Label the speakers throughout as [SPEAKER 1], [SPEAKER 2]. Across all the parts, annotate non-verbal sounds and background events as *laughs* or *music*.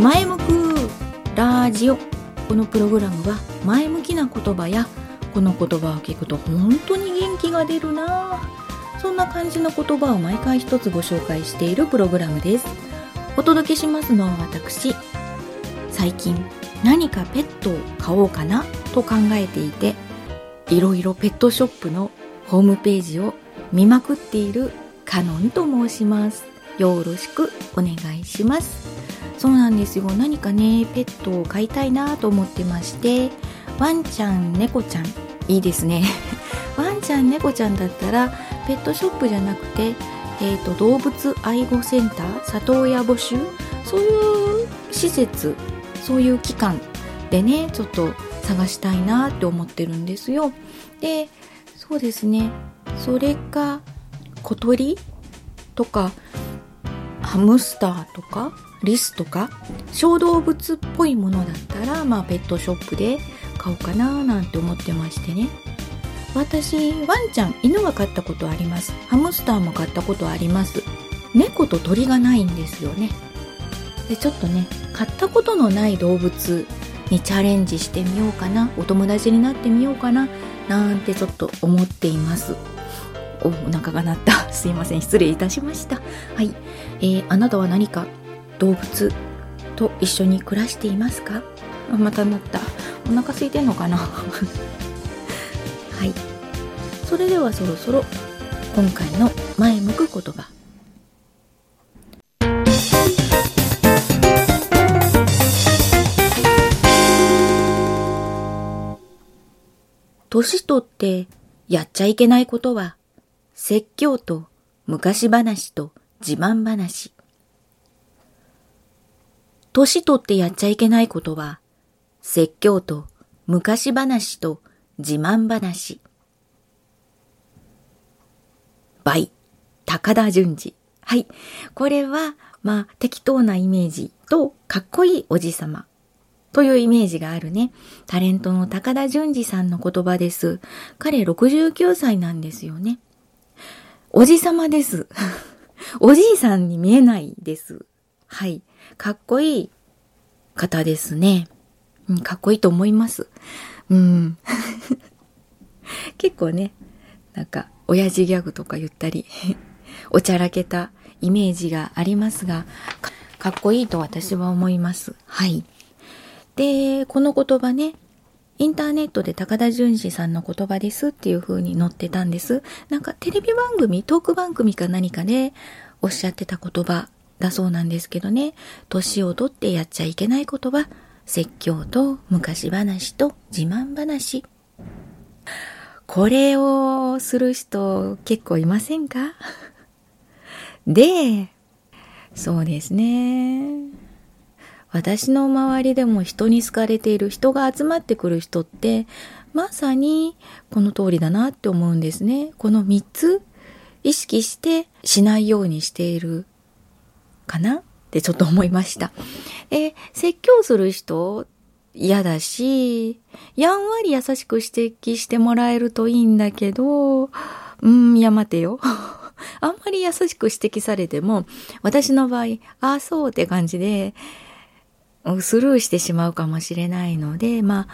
[SPEAKER 1] 前向くラジオこのプログラムは前向きな言葉やこの言葉を聞くと本当に元気が出るな。そんな感じの言葉を毎回一つご紹介しているプログラムです。お届けしますのは私。最近何かペットを買おうかな？と考えていていろいろペットショップのホームページを見まくっているカノンと申します。よろしくお願いします。そうなんですよ。何かねペットを飼いたいなと思ってましてワンちゃん猫ちゃん。いいですね。*laughs* ワンちゃん猫ちゃんだったらペットショップじゃなくて、えーと、動物愛護センター里親募集。そういう施設。そういう機関でねちょっと探したいなって思ってるんですよ。でそうですね。それか小鳥とかハムスターとかリスとか小動物っぽいものだったら、まあ、ペットショップで買おうかななんて思ってましてね。私ワンちゃん犬は飼ったことあります。ハムスターも飼ったことあります。猫と鳥がないんですよね。でちょっとね飼ったことのない動物にチャレンジしてみようかな。お友達になってみようかな。なんてちょっと思っています。おお腹が鳴った。*laughs* すいません。失礼いたしました。はい、えー、あなたは何か動物と一緒に暮らしていますか？また鳴った。お腹空いてんのかな？*laughs* はい。それではそろそろ今回の前向く言葉。年取ってやっちゃいけないことは説教と昔話と自慢話。年取ってやっちゃいけないことは説教と昔話と自慢話。倍、高田純次。はい。これは、まあ、適当なイメージと、かっこいいおじさま。というイメージがあるね。タレントの高田純次さんの言葉です。彼69歳なんですよね。おじさまです。*laughs* おじいさんに見えないです。はい。かっこいい方ですね。うん、かっこいいと思います。うん。*laughs* 結構ね、なんか、親父ギャグとか言ったり、*laughs* おちゃらけたイメージがありますがか、かっこいいと私は思います。はい。で、この言葉ね、インターネットで高田純次さんの言葉ですっていう風に載ってたんです。なんかテレビ番組、トーク番組か何かでおっしゃってた言葉だそうなんですけどね、年をとってやっちゃいけない言葉、説教と昔話と自慢話。これをする人結構いませんか？*laughs* で、そうですね。私の周りでも人に好かれている人が集まってくる人って、まさにこの通りだなって思うんですね。この3つ意識してしないようにしているかな？ってちょっと思いました。え、説教する人嫌だし、やんわり優しく指摘してもらえるといいんだけど、うん、いや待てよ。*laughs* あんまり優しく指摘されても、私の場合、ああ、そうって感じで、スルーしてしまうかもしれないので、ま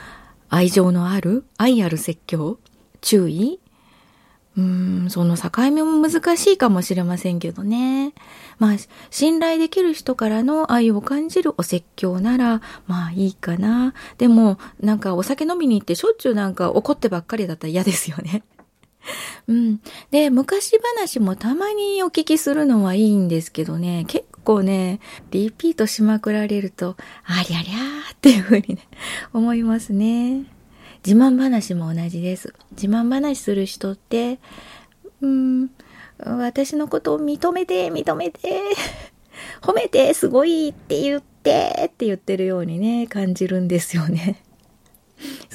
[SPEAKER 1] あ、愛情のある、愛ある説教、注意うーん、その境目も難しいかもしれませんけどね。まあ、信頼できる人からの愛を感じるお説教なら、まあいいかな。でも、なんかお酒飲みに行ってしょっちゅうなんか怒ってばっかりだったら嫌ですよね。うん。で、昔話もたまにお聞きするのはいいんですけどね、結構ね、リピートしまくられると、ありゃりゃーっていうふうにね、思いますね。自慢話も同じです。自慢話する人って、うん、私のことを認めて、認めて、褒めて、すごいって言って、って言ってるようにね、感じるんですよね。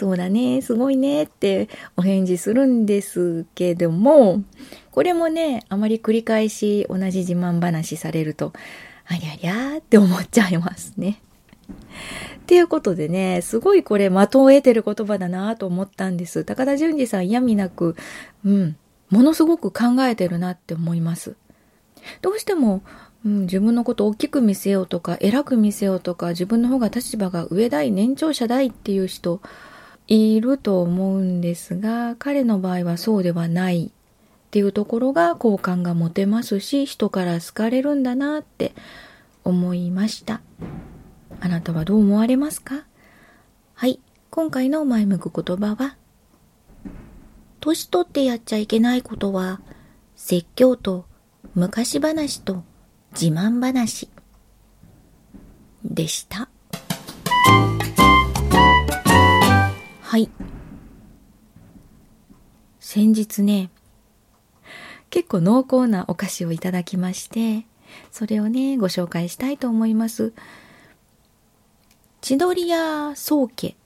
[SPEAKER 1] そうだね、すごいねってお返事するんですけども、これもね、あまり繰り返し同じ自慢話されると、ありゃりゃーって思っちゃいますね。っていうことでね、すごいこれ的を得てる言葉だなと思ったんです。高田純次さん嫌味なく、うん、ものすごく考えてるなって思います。どうしてもうん、自分のこと大きく見せようとか、偉く見せようとか、自分の方が立場が上だい、年長者だいっていう人、いると思うんですが、彼の場合はそうではないっていうところが好感が持てますし、人から好かれるんだなって思いました。あなたはどう思われますか？はい。今回の前向く言葉は、年取ってやっちゃいけないことは、説教と昔話と自慢話でした。はい。先日ね、結構濃厚なお菓子をいただきまして、それをね、ご紹介したいと思います。千鳥屋宗家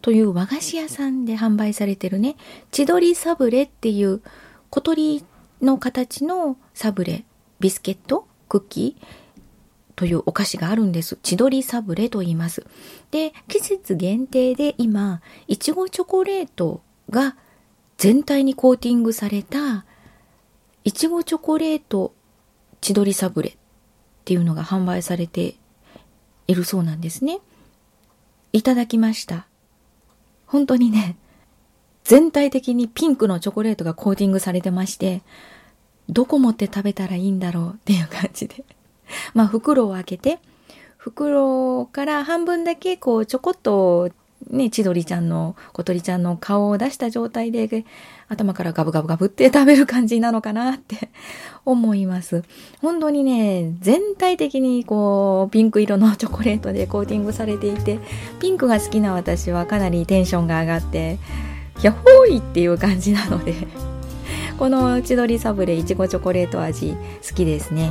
[SPEAKER 1] という和菓子屋さんで販売されてるね、千鳥サブレっていう小鳥の形のサブレ、ビスケットクッキーというお菓子があるんです。千鳥サブレと言います。で、季節限定で今、いちごチョコレートが全体にコーティングされた、いちごチョコレート千鳥サブレっていうのが販売されているそうなんですね。いただきました。本当にね、全体的にピンクのチョコレートがコーティングされてまして、どこ持って食べたらいいんだろうっていう感じで。*laughs* まあ袋を開けて、袋から半分だけこうちょこっとね、千鳥ちゃんの、小鳥ちゃんの顔を出した状態で、頭からガブガブガブって食べる感じなのかなって *laughs* 思います。本当にね、全体的にこう、ピンク色のチョコレートでコーティングされていて、ピンクが好きな私はかなりテンションが上がって、やっほーいっていう感じなのでこの千鳥サブレいちごチョコレート味好きですね。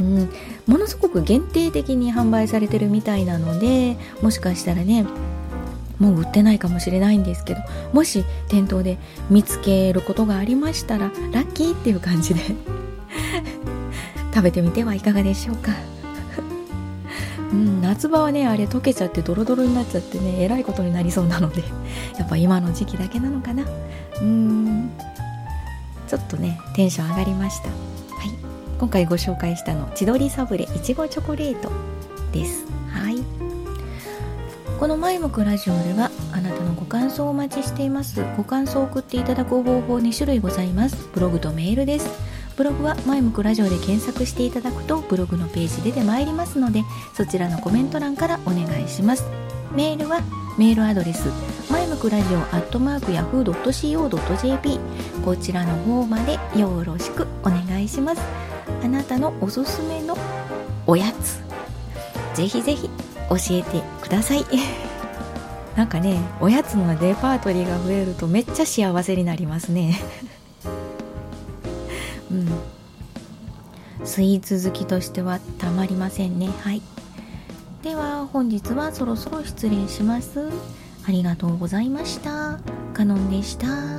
[SPEAKER 1] うん、ものすごく限定的に販売されてるみたいなのでもしかしたらねもう売ってないかもしれないんですけどもし店頭で見つけることがありましたらラッキーっていう感じで *laughs* 食べてみてはいかがでしょうか。*laughs* うん、夏場はねあれ溶けちゃってドロドロになっちゃってねえらいことになりそうなのでやっぱ今の時期だけなのかな。うん。ちょっとねテンション上がりました。今回ご紹介したの千鳥サブレいちごチョコレートです。はい。この「前向くラジオ」ではあなたのご感想をお待ちしています。ご感想を送っていただく方法2種類ございます。ブログとメールです。ブログは前向くラジオで検索していただくとブログのページ出てまいりますのでそちらのコメント欄からお願いします。メールはメールアドレス前向くラジオアットマークヤフー .co.jp こちらの方までよろしくお願いします。あなたのおすすめのおやつ。ぜひぜひ教えてください。*laughs* なんかねおやつのレパートリーが増えるとめっちゃ幸せになりますね。*laughs* うん。スイーツ好きとしてはたまりませんね。はい。では本日はそろそろ失礼します。ありがとうございました。カノンでした。